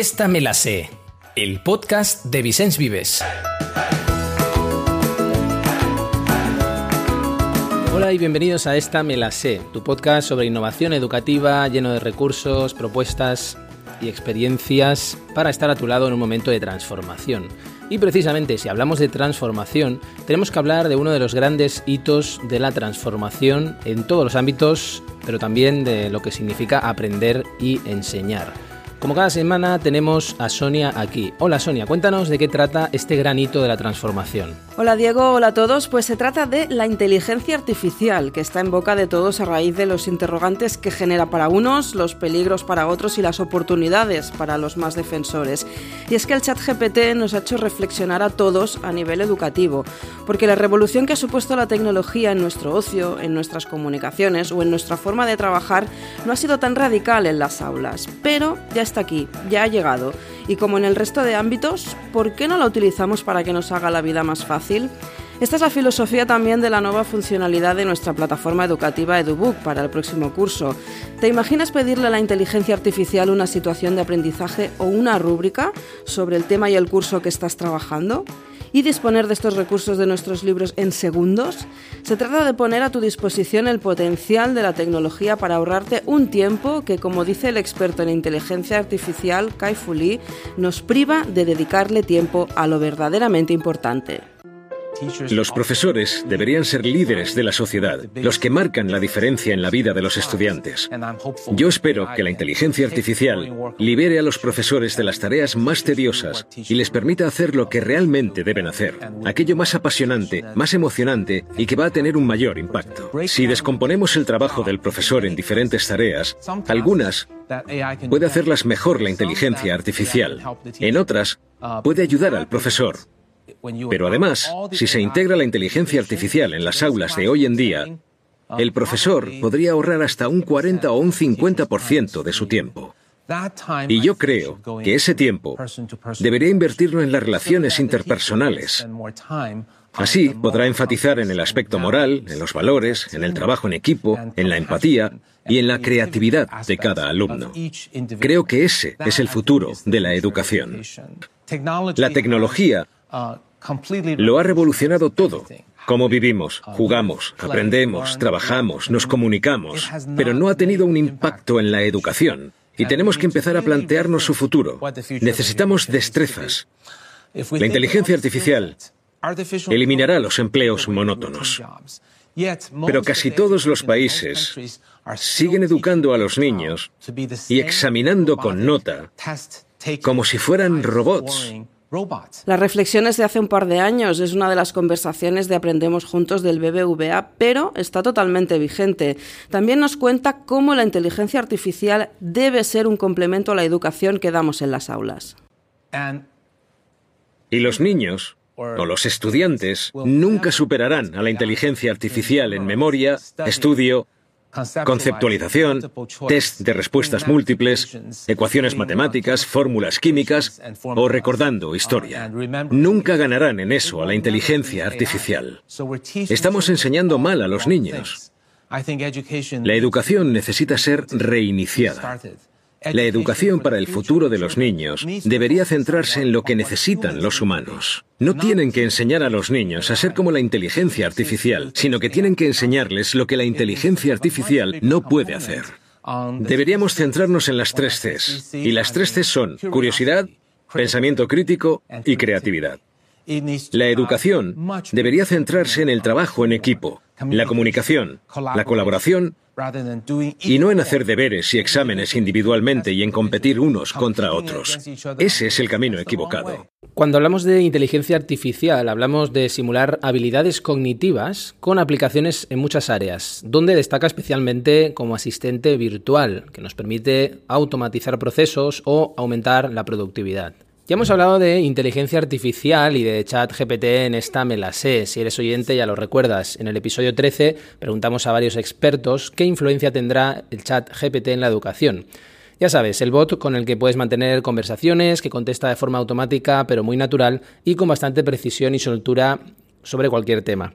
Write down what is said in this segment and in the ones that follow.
Esta me la sé, el podcast de Vicens Vives. Hola y bienvenidos a Esta me la sé, tu podcast sobre innovación educativa lleno de recursos, propuestas y experiencias para estar a tu lado en un momento de transformación. Y precisamente si hablamos de transformación, tenemos que hablar de uno de los grandes hitos de la transformación en todos los ámbitos, pero también de lo que significa aprender y enseñar. Como cada semana tenemos a Sonia aquí. Hola Sonia, cuéntanos de qué trata este gran hito de la transformación. Hola Diego, hola a todos. Pues se trata de la inteligencia artificial, que está en boca de todos a raíz de los interrogantes que genera para unos, los peligros para otros y las oportunidades para los más defensores. Y es que el chat GPT nos ha hecho reflexionar a todos a nivel educativo, porque la revolución que ha supuesto la tecnología en nuestro ocio, en nuestras comunicaciones o en nuestra forma de trabajar no ha sido tan radical en las aulas, pero ya está aquí, ya ha llegado. Y como en el resto de ámbitos, ¿por qué no la utilizamos para que nos haga la vida más fácil? Esta es la filosofía también de la nueva funcionalidad de nuestra plataforma educativa EduBook para el próximo curso. ¿Te imaginas pedirle a la inteligencia artificial una situación de aprendizaje o una rúbrica sobre el tema y el curso que estás trabajando? Y disponer de estos recursos de nuestros libros en segundos? Se trata de poner a tu disposición el potencial de la tecnología para ahorrarte un tiempo que, como dice el experto en inteligencia artificial Kai Fu Lee, nos priva de dedicarle tiempo a lo verdaderamente importante. Los profesores deberían ser líderes de la sociedad, los que marcan la diferencia en la vida de los estudiantes. Yo espero que la inteligencia artificial libere a los profesores de las tareas más tediosas y les permita hacer lo que realmente deben hacer, aquello más apasionante, más emocionante y que va a tener un mayor impacto. Si descomponemos el trabajo del profesor en diferentes tareas, algunas puede hacerlas mejor la inteligencia artificial, en otras puede ayudar al profesor pero además, si se integra la inteligencia artificial en las aulas de hoy en día, el profesor podría ahorrar hasta un 40 o un 50% de su tiempo. Y yo creo que ese tiempo debería invertirlo en las relaciones interpersonales. Así podrá enfatizar en el aspecto moral, en los valores, en el trabajo en equipo, en la empatía y en la creatividad de cada alumno. Creo que ese es el futuro de la educación. La tecnología lo ha revolucionado todo. Cómo vivimos, jugamos, aprendemos, trabajamos, nos comunicamos, pero no ha tenido un impacto en la educación. Y tenemos que empezar a plantearnos su futuro. Necesitamos destrezas. La inteligencia artificial eliminará los empleos monótonos. Pero casi todos los países siguen educando a los niños y examinando con nota como si fueran robots las reflexiones de hace un par de años es una de las conversaciones de Aprendemos Juntos del BBVA, pero está totalmente vigente. También nos cuenta cómo la inteligencia artificial debe ser un complemento a la educación que damos en las aulas. Y los niños o los estudiantes nunca superarán a la inteligencia artificial en memoria, estudio, conceptualización, test de respuestas múltiples, ecuaciones matemáticas, fórmulas químicas o recordando historia. Nunca ganarán en eso a la inteligencia artificial. Estamos enseñando mal a los niños. La educación necesita ser reiniciada. La educación para el futuro de los niños debería centrarse en lo que necesitan los humanos. No tienen que enseñar a los niños a ser como la inteligencia artificial, sino que tienen que enseñarles lo que la inteligencia artificial no puede hacer. Deberíamos centrarnos en las tres Cs. Y las tres Cs son curiosidad, pensamiento crítico y creatividad. La educación debería centrarse en el trabajo en equipo, la comunicación, la colaboración y no en hacer deberes y exámenes individualmente y en competir unos contra otros. Ese es el camino equivocado. Cuando hablamos de inteligencia artificial, hablamos de simular habilidades cognitivas con aplicaciones en muchas áreas, donde destaca especialmente como asistente virtual, que nos permite automatizar procesos o aumentar la productividad. Ya hemos hablado de inteligencia artificial y de chat GPT en esta me la sé. Si eres oyente ya lo recuerdas. En el episodio 13 preguntamos a varios expertos qué influencia tendrá el chat GPT en la educación. Ya sabes, el bot con el que puedes mantener conversaciones, que contesta de forma automática pero muy natural y con bastante precisión y soltura sobre cualquier tema.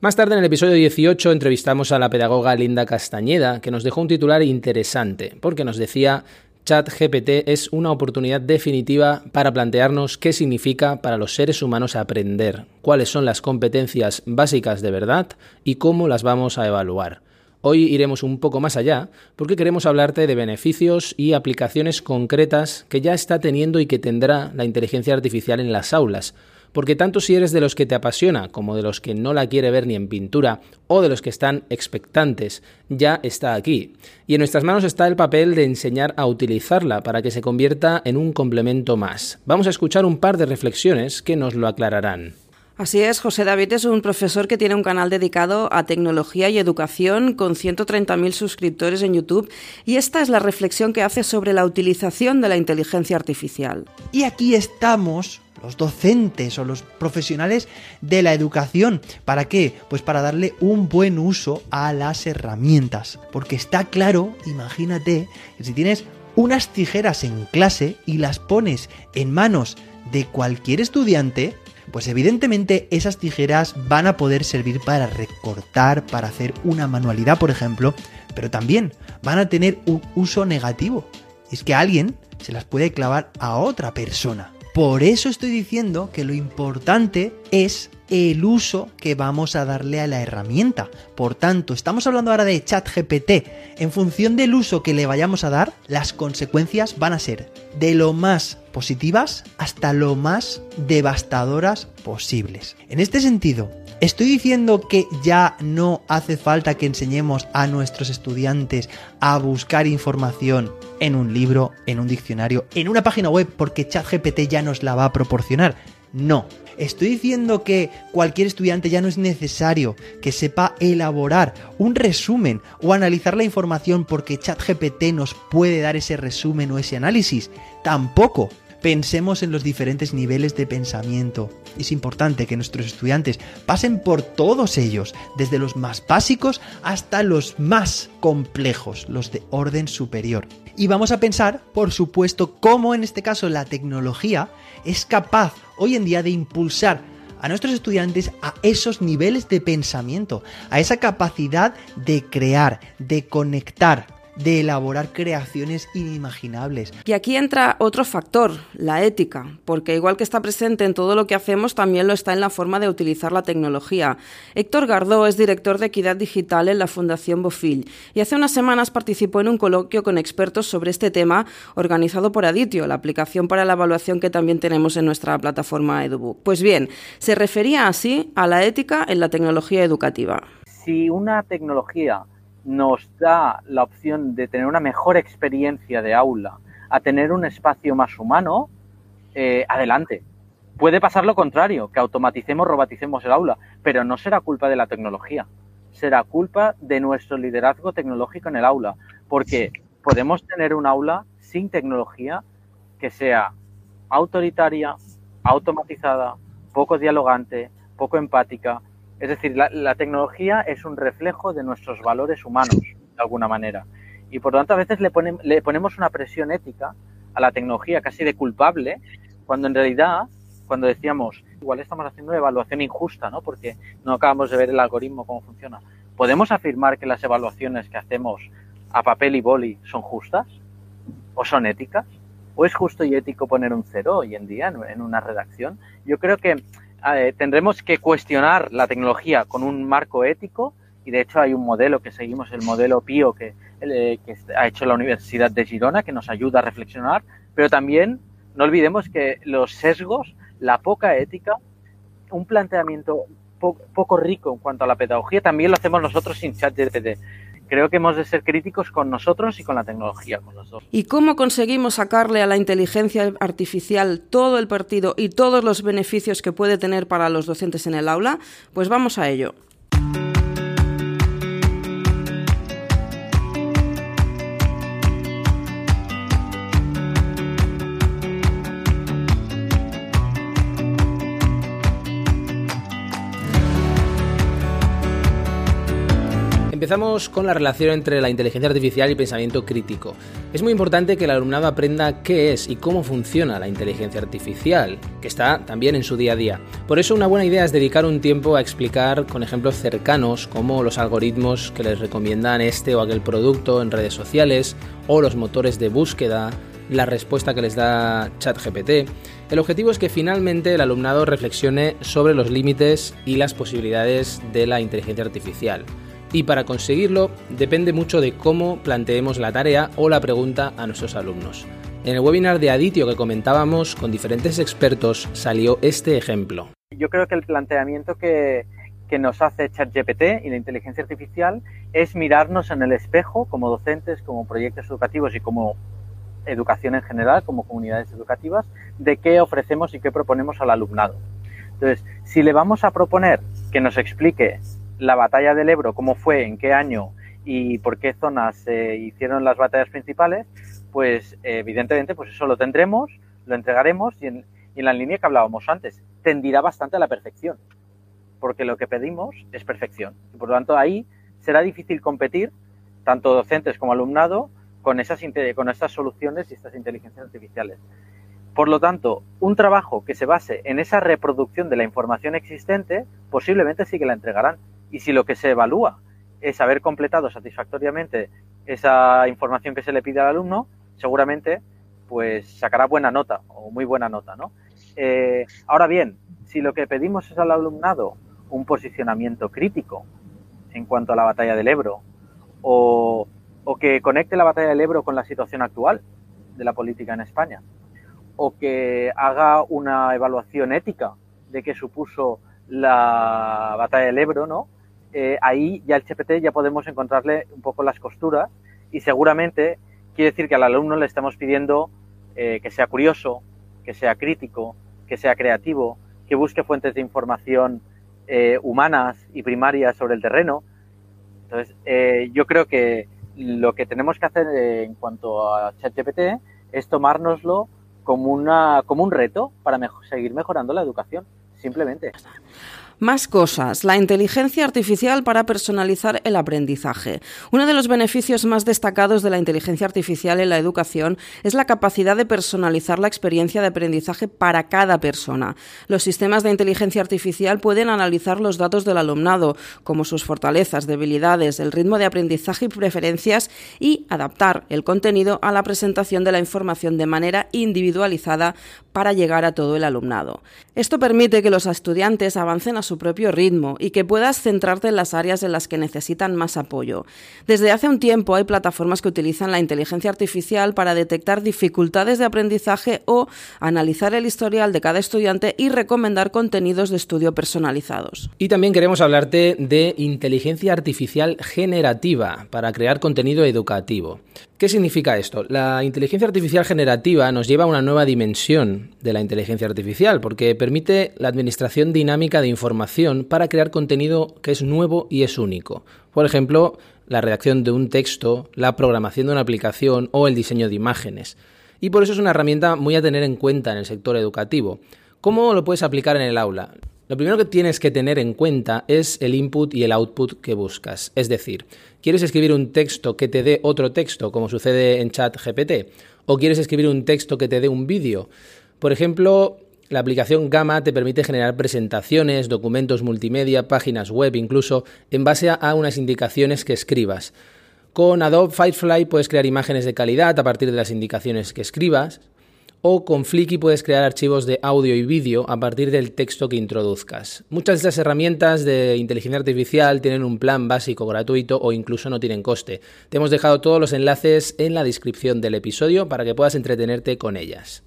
Más tarde en el episodio 18 entrevistamos a la pedagoga Linda Castañeda, que nos dejó un titular interesante, porque nos decía ChatGPT es una oportunidad definitiva para plantearnos qué significa para los seres humanos aprender, cuáles son las competencias básicas de verdad y cómo las vamos a evaluar. Hoy iremos un poco más allá porque queremos hablarte de beneficios y aplicaciones concretas que ya está teniendo y que tendrá la inteligencia artificial en las aulas porque tanto si eres de los que te apasiona como de los que no la quiere ver ni en pintura o de los que están expectantes, ya está aquí. Y en nuestras manos está el papel de enseñar a utilizarla para que se convierta en un complemento más. Vamos a escuchar un par de reflexiones que nos lo aclararán. Así es, José David es un profesor que tiene un canal dedicado a tecnología y educación con 130.000 suscriptores en YouTube y esta es la reflexión que hace sobre la utilización de la inteligencia artificial. Y aquí estamos los docentes o los profesionales de la educación. ¿Para qué? Pues para darle un buen uso a las herramientas. Porque está claro, imagínate, que si tienes unas tijeras en clase y las pones en manos de cualquier estudiante, pues evidentemente esas tijeras van a poder servir para recortar, para hacer una manualidad, por ejemplo, pero también van a tener un uso negativo. Es que alguien se las puede clavar a otra persona. Por eso estoy diciendo que lo importante es el uso que vamos a darle a la herramienta. Por tanto, estamos hablando ahora de ChatGPT. En función del uso que le vayamos a dar, las consecuencias van a ser de lo más positivas hasta lo más devastadoras posibles. En este sentido, ¿Estoy diciendo que ya no hace falta que enseñemos a nuestros estudiantes a buscar información en un libro, en un diccionario, en una página web porque ChatGPT ya nos la va a proporcionar? No. Estoy diciendo que cualquier estudiante ya no es necesario que sepa elaborar un resumen o analizar la información porque ChatGPT nos puede dar ese resumen o ese análisis. Tampoco. Pensemos en los diferentes niveles de pensamiento. Es importante que nuestros estudiantes pasen por todos ellos, desde los más básicos hasta los más complejos, los de orden superior. Y vamos a pensar, por supuesto, cómo en este caso la tecnología es capaz hoy en día de impulsar a nuestros estudiantes a esos niveles de pensamiento, a esa capacidad de crear, de conectar, de elaborar creaciones inimaginables. Y aquí entra otro factor, la ética, porque igual que está presente en todo lo que hacemos, también lo está en la forma de utilizar la tecnología. Héctor Gardó es director de Equidad Digital en la Fundación Bofil y hace unas semanas participó en un coloquio con expertos sobre este tema organizado por Aditio, la aplicación para la evaluación que también tenemos en nuestra plataforma EduBook. Pues bien, se refería así a la ética en la tecnología educativa. Si una tecnología nos da la opción de tener una mejor experiencia de aula, a tener un espacio más humano, eh, adelante. Puede pasar lo contrario, que automaticemos, roboticemos el aula, pero no será culpa de la tecnología, será culpa de nuestro liderazgo tecnológico en el aula, porque podemos tener un aula sin tecnología que sea autoritaria, automatizada, poco dialogante, poco empática, es decir, la, tecnología es un reflejo de nuestros valores humanos, de alguna manera. Y por lo tanto, a veces le, le ponemos una presión ética a la tecnología casi de culpable, cuando en realidad, cuando decíamos, igual estamos haciendo una evaluación injusta, ¿no? Porque no acabamos de ver el algoritmo cómo funciona. ¿Podemos afirmar que las evaluaciones que hacemos a papel y boli son justas? ¿O son éticas? ¿O es justo y ético poner un cero hoy en día en una redacción? Yo creo que eh, tendremos que cuestionar la tecnología con un marco ético y de hecho hay un modelo que seguimos, el modelo PIO que, eh, ha hecho la Universidad de Girona que nos ayuda a reflexionar, pero también no olvidemos que los sesgos, la poca ética, un planteamiento poco rico en cuanto a la pedagogía, también lo hacemos nosotros sin chat ChatGPT creo que hemos de ser críticos con nosotros y con la tecnología, con los dos. ¿Y cómo conseguimos sacarle a la inteligencia artificial todo el partido y todos los beneficios que puede tener para los docentes en el aula? Pues vamos a ello. Empezamos con la relación entre la inteligencia artificial y pensamiento crítico. Es muy importante que el alumnado aprenda qué es y cómo funciona la inteligencia artificial, que está también en su día a día. Por eso una buena idea es dedicar un tiempo a explicar con ejemplos cercanos como los algoritmos que les recomiendan este o aquel producto en redes sociales o los motores de búsqueda, la respuesta que les da ChatGPT. El objetivo es que finalmente el alumnado reflexione sobre los límites y las posibilidades de la inteligencia artificial. Y para conseguirlo depende mucho de cómo planteemos la tarea o la pregunta a nuestros alumnos. En el webinar de Aditio que comentábamos con diferentes expertos salió este ejemplo. Yo creo que el planteamiento que, que nos hace ChatGPT y la inteligencia artificial es mirarnos en el espejo como docentes, como proyectos educativos y como educación en general, como comunidades educativas, de qué ofrecemos y qué proponemos al alumnado. Entonces, si le vamos a proponer que nos explique la batalla del Ebro, cómo fue, en qué año y por qué zonas se hicieron las batallas principales, pues evidentemente pues eso lo tendremos, lo entregaremos y en, la línea que hablábamos antes, tendirá bastante a la perfección, porque lo que pedimos es perfección. Y por lo tanto ahí será difícil competir, tanto docentes como alumnado, con esas, con estas soluciones y estas inteligencias artificiales. Por lo tanto, un trabajo que se base en esa reproducción de la información existente, posiblemente sí que la entregarán. Y si lo que se evalúa es haber completado satisfactoriamente esa información que se le pide al alumno, seguramente pues sacará buena nota o muy buena nota, ¿no? Eh, ahora bien, si lo que pedimos es al alumnado un posicionamiento crítico en cuanto a la batalla del Ebro o o que conecte la batalla del Ebro con la situación actual de la política en España, o que haga una evaluación ética de qué supuso la batalla del Ebro, ¿no? Eh, ahí ya el CPT ya podemos encontrarle un poco las costuras y seguramente quiere decir que al alumno le estamos pidiendo eh, que sea curioso, que sea crítico, que sea creativo, que busque fuentes de información eh, humanas y primarias sobre el terreno. Entonces, yo creo que lo que tenemos que hacer en cuanto a ChatGPT es tomárnoslo como, una, como un reto para seguir mejorando la educación, simplemente. Más cosas. La inteligencia artificial para personalizar el aprendizaje. Uno de los beneficios más destacados de la inteligencia artificial en la educación es la capacidad de personalizar la experiencia de aprendizaje para cada persona. Los sistemas de inteligencia artificial pueden analizar los datos del alumnado, como sus fortalezas, debilidades, el ritmo de aprendizaje y preferencias, y adaptar el contenido a la presentación de la información de manera individualizada para llegar a todo el alumnado. Esto permite que los estudiantes avancen a su propio ritmo y que puedas centrarte en las áreas en las que necesitan más apoyo. Desde hace un tiempo hay plataformas que utilizan la inteligencia artificial para detectar dificultades de aprendizaje o analizar el historial de cada estudiante y recomendar contenidos de estudio personalizados. Y también queremos hablarte de inteligencia artificial generativa para crear contenido educativo. ¿Qué significa esto? La inteligencia artificial generativa nos lleva a una nueva dimensión de la inteligencia artificial porque permite la administración dinámica de información para crear contenido que es nuevo y es único. Por ejemplo, la redacción de un texto, la programación de una aplicación o el diseño de imágenes. Y por eso es una herramienta muy a tener en cuenta en el sector educativo. ¿Cómo lo puedes aplicar en el aula? Lo primero que tienes que tener en cuenta es el input y el output que buscas. Es decir, ¿quieres escribir un texto que te dé otro texto, como sucede en chat GPT? ¿O quieres escribir un texto que te dé un vídeo? Por ejemplo, la aplicación Gamma te permite generar presentaciones, documentos multimedia, páginas web incluso, en base a unas indicaciones que escribas. Con Adobe Firefly puedes crear imágenes de calidad a partir de las indicaciones que escribas o con Flickr puedes crear archivos de audio y vídeo a partir del texto que introduzcas. Muchas de estas herramientas de inteligencia artificial tienen un plan básico gratuito o incluso no tienen coste. Te hemos dejado todos los enlaces en la descripción del episodio para que puedas entretenerte con ellas.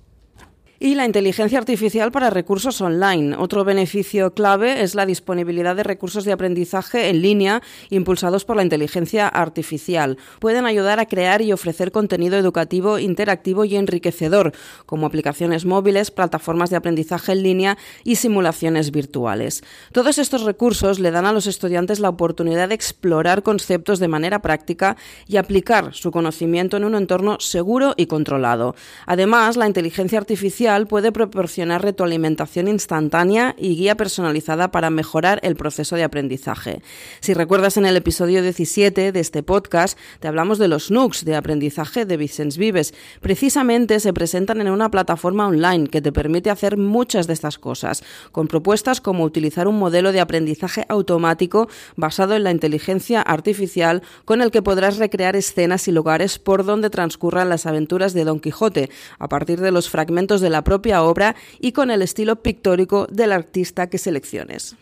Y la inteligencia artificial para recursos online. Otro beneficio clave es la disponibilidad de recursos de aprendizaje en línea impulsados por la inteligencia artificial. Pueden ayudar a crear y ofrecer contenido educativo interactivo y enriquecedor, como aplicaciones móviles, plataformas de aprendizaje en línea y simulaciones virtuales. Todos estos recursos le dan a los estudiantes la oportunidad de explorar conceptos de manera práctica y aplicar su conocimiento en un entorno seguro y controlado. Además, la inteligencia artificial artificial puede proporcionar retroalimentación instantánea y guía personalizada para mejorar el proceso de aprendizaje. Si recuerdas en el episodio 17 de este podcast, te hablamos de los NUCs de aprendizaje de Vicens Vives. Precisamente se presentan en una plataforma online que te permite hacer muchas de estas cosas, con propuestas como utilizar un modelo de aprendizaje automático basado en la inteligencia artificial con el que podrás recrear escenas y lugares por donde transcurran las aventuras de Don Quijote, a partir de los fragmentos de la propia obra y con el estilo pictórico del artista que selecciones.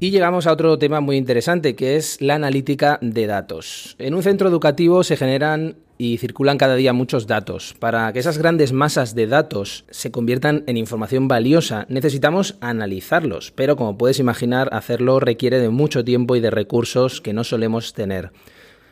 Y llegamos a otro tema muy interesante, que es la analítica de datos. En un centro educativo se generan y circulan cada día muchos datos. Para que esas grandes masas de datos se conviertan en información valiosa, necesitamos analizarlos, pero como puedes imaginar, hacerlo requiere de mucho tiempo y de recursos que no solemos tener.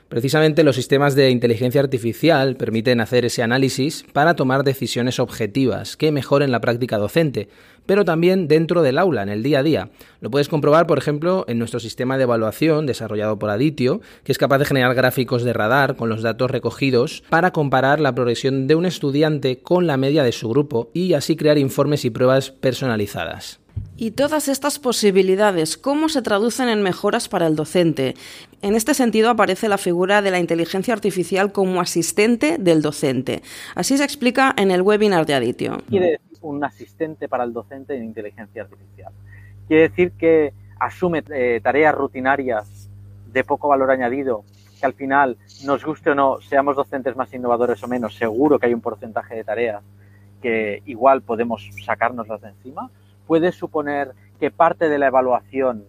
Precisamente los sistemas de inteligencia artificial permiten hacer ese análisis para tomar decisiones objetivas que mejoren la práctica docente, pero también dentro del aula, en el día a día. Lo puedes comprobar, por ejemplo, en nuestro sistema de evaluación desarrollado por Aditio, que es capaz de generar gráficos de radar con los datos recogidos para comparar la progresión de un estudiante con la media de su grupo y así crear informes y pruebas personalizadas. Y todas estas posibilidades, ¿cómo se traducen en mejoras para el docente? En este sentido aparece la figura de la inteligencia artificial como asistente del docente. Así se explica en el webinar de Aditio. Quiere decir un asistente para el docente en inteligencia artificial. Quiere decir que asume eh, tareas rutinarias de poco valor añadido, que al final, nos guste o no, seamos docentes más innovadores o menos, seguro que hay un porcentaje de tareas que igual podemos sacárnoslas de encima puede suponer que parte de la evaluación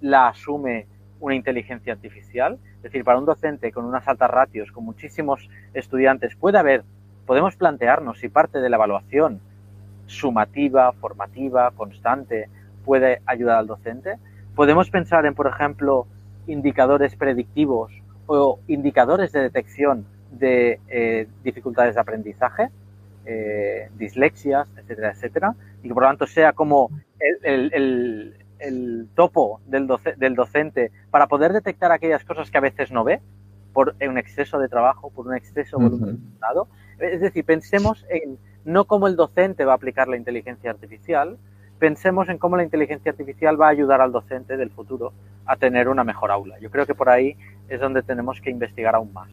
la asume una inteligencia artificial. Es decir, para un docente con unas altas ratios, con muchísimos estudiantes, puede haber, podemos plantearnos si parte de la evaluación sumativa, formativa, constante, puede ayudar al docente. Podemos pensar en, por ejemplo, indicadores predictivos o indicadores de detección de eh, dificultades de aprendizaje, eh, dislexias, etcétera, etcétera y que por lo tanto sea como el, topo del, del, docente para poder detectar aquellas cosas que a veces no ve por un exceso de trabajo, por un exceso voluntariado. Es decir, pensemos en no cómo el docente va a aplicar la inteligencia artificial, pensemos en cómo la inteligencia artificial va a ayudar al docente del futuro a tener una mejor aula. Yo creo que por ahí es donde tenemos que investigar aún más.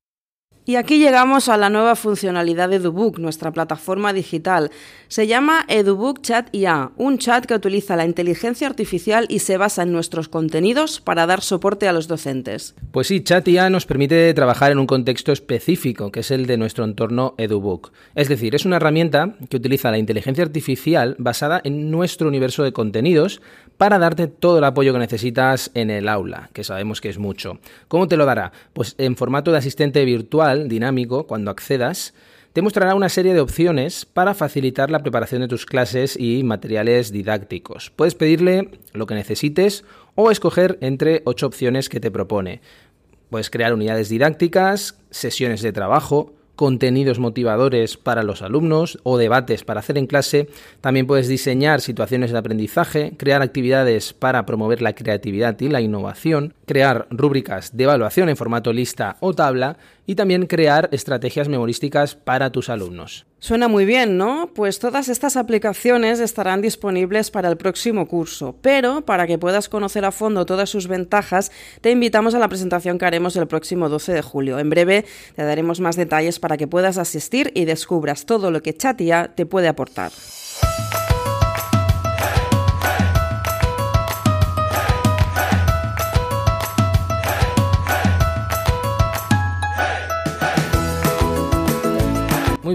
Y aquí llegamos a la nueva funcionalidad de EduBook, nuestra plataforma digital. Se llama EduBook Chat IA, un chat que utiliza la inteligencia artificial y se basa en nuestros contenidos para dar soporte a los docentes. Pues sí, Chat IA nos permite trabajar en un contexto específico, que es el de nuestro entorno EduBook. Es decir, es una herramienta que utiliza la inteligencia artificial basada en nuestro universo de contenidos para darte todo el apoyo que necesitas en el aula, que sabemos que es mucho. ¿Cómo te lo dará? Pues en formato de asistente virtual, dinámico, cuando accedas, te mostrará una serie de opciones para facilitar la preparación de tus clases y materiales didácticos. Puedes pedirle lo que necesites o escoger entre ocho opciones que te propone. Puedes crear unidades didácticas, sesiones de trabajo, contenidos motivadores para los alumnos o debates para hacer en clase. También puedes diseñar situaciones de aprendizaje, crear actividades para promover la creatividad y la innovación, crear rúbricas de evaluación en formato lista o tabla y también crear estrategias memorísticas para tus alumnos. Suena muy bien, ¿no? Pues todas estas aplicaciones estarán disponibles para el próximo curso, pero para que puedas conocer a fondo todas sus ventajas, te invitamos a la presentación que haremos el próximo 12 de julio. En breve te daremos más detalles para que puedas asistir y descubras todo lo que Chatia te puede aportar.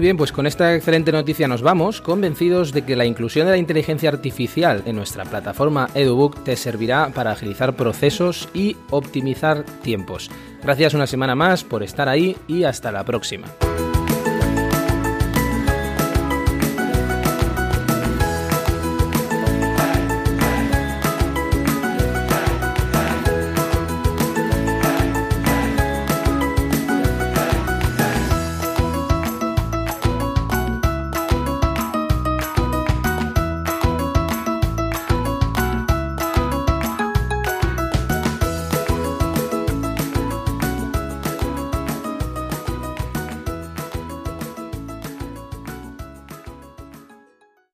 Muy bien, pues con esta excelente noticia nos vamos, convencidos de que la inclusión de la inteligencia artificial en nuestra plataforma EduBook te servirá para agilizar procesos y optimizar tiempos. Gracias una semana más por estar ahí y hasta la próxima.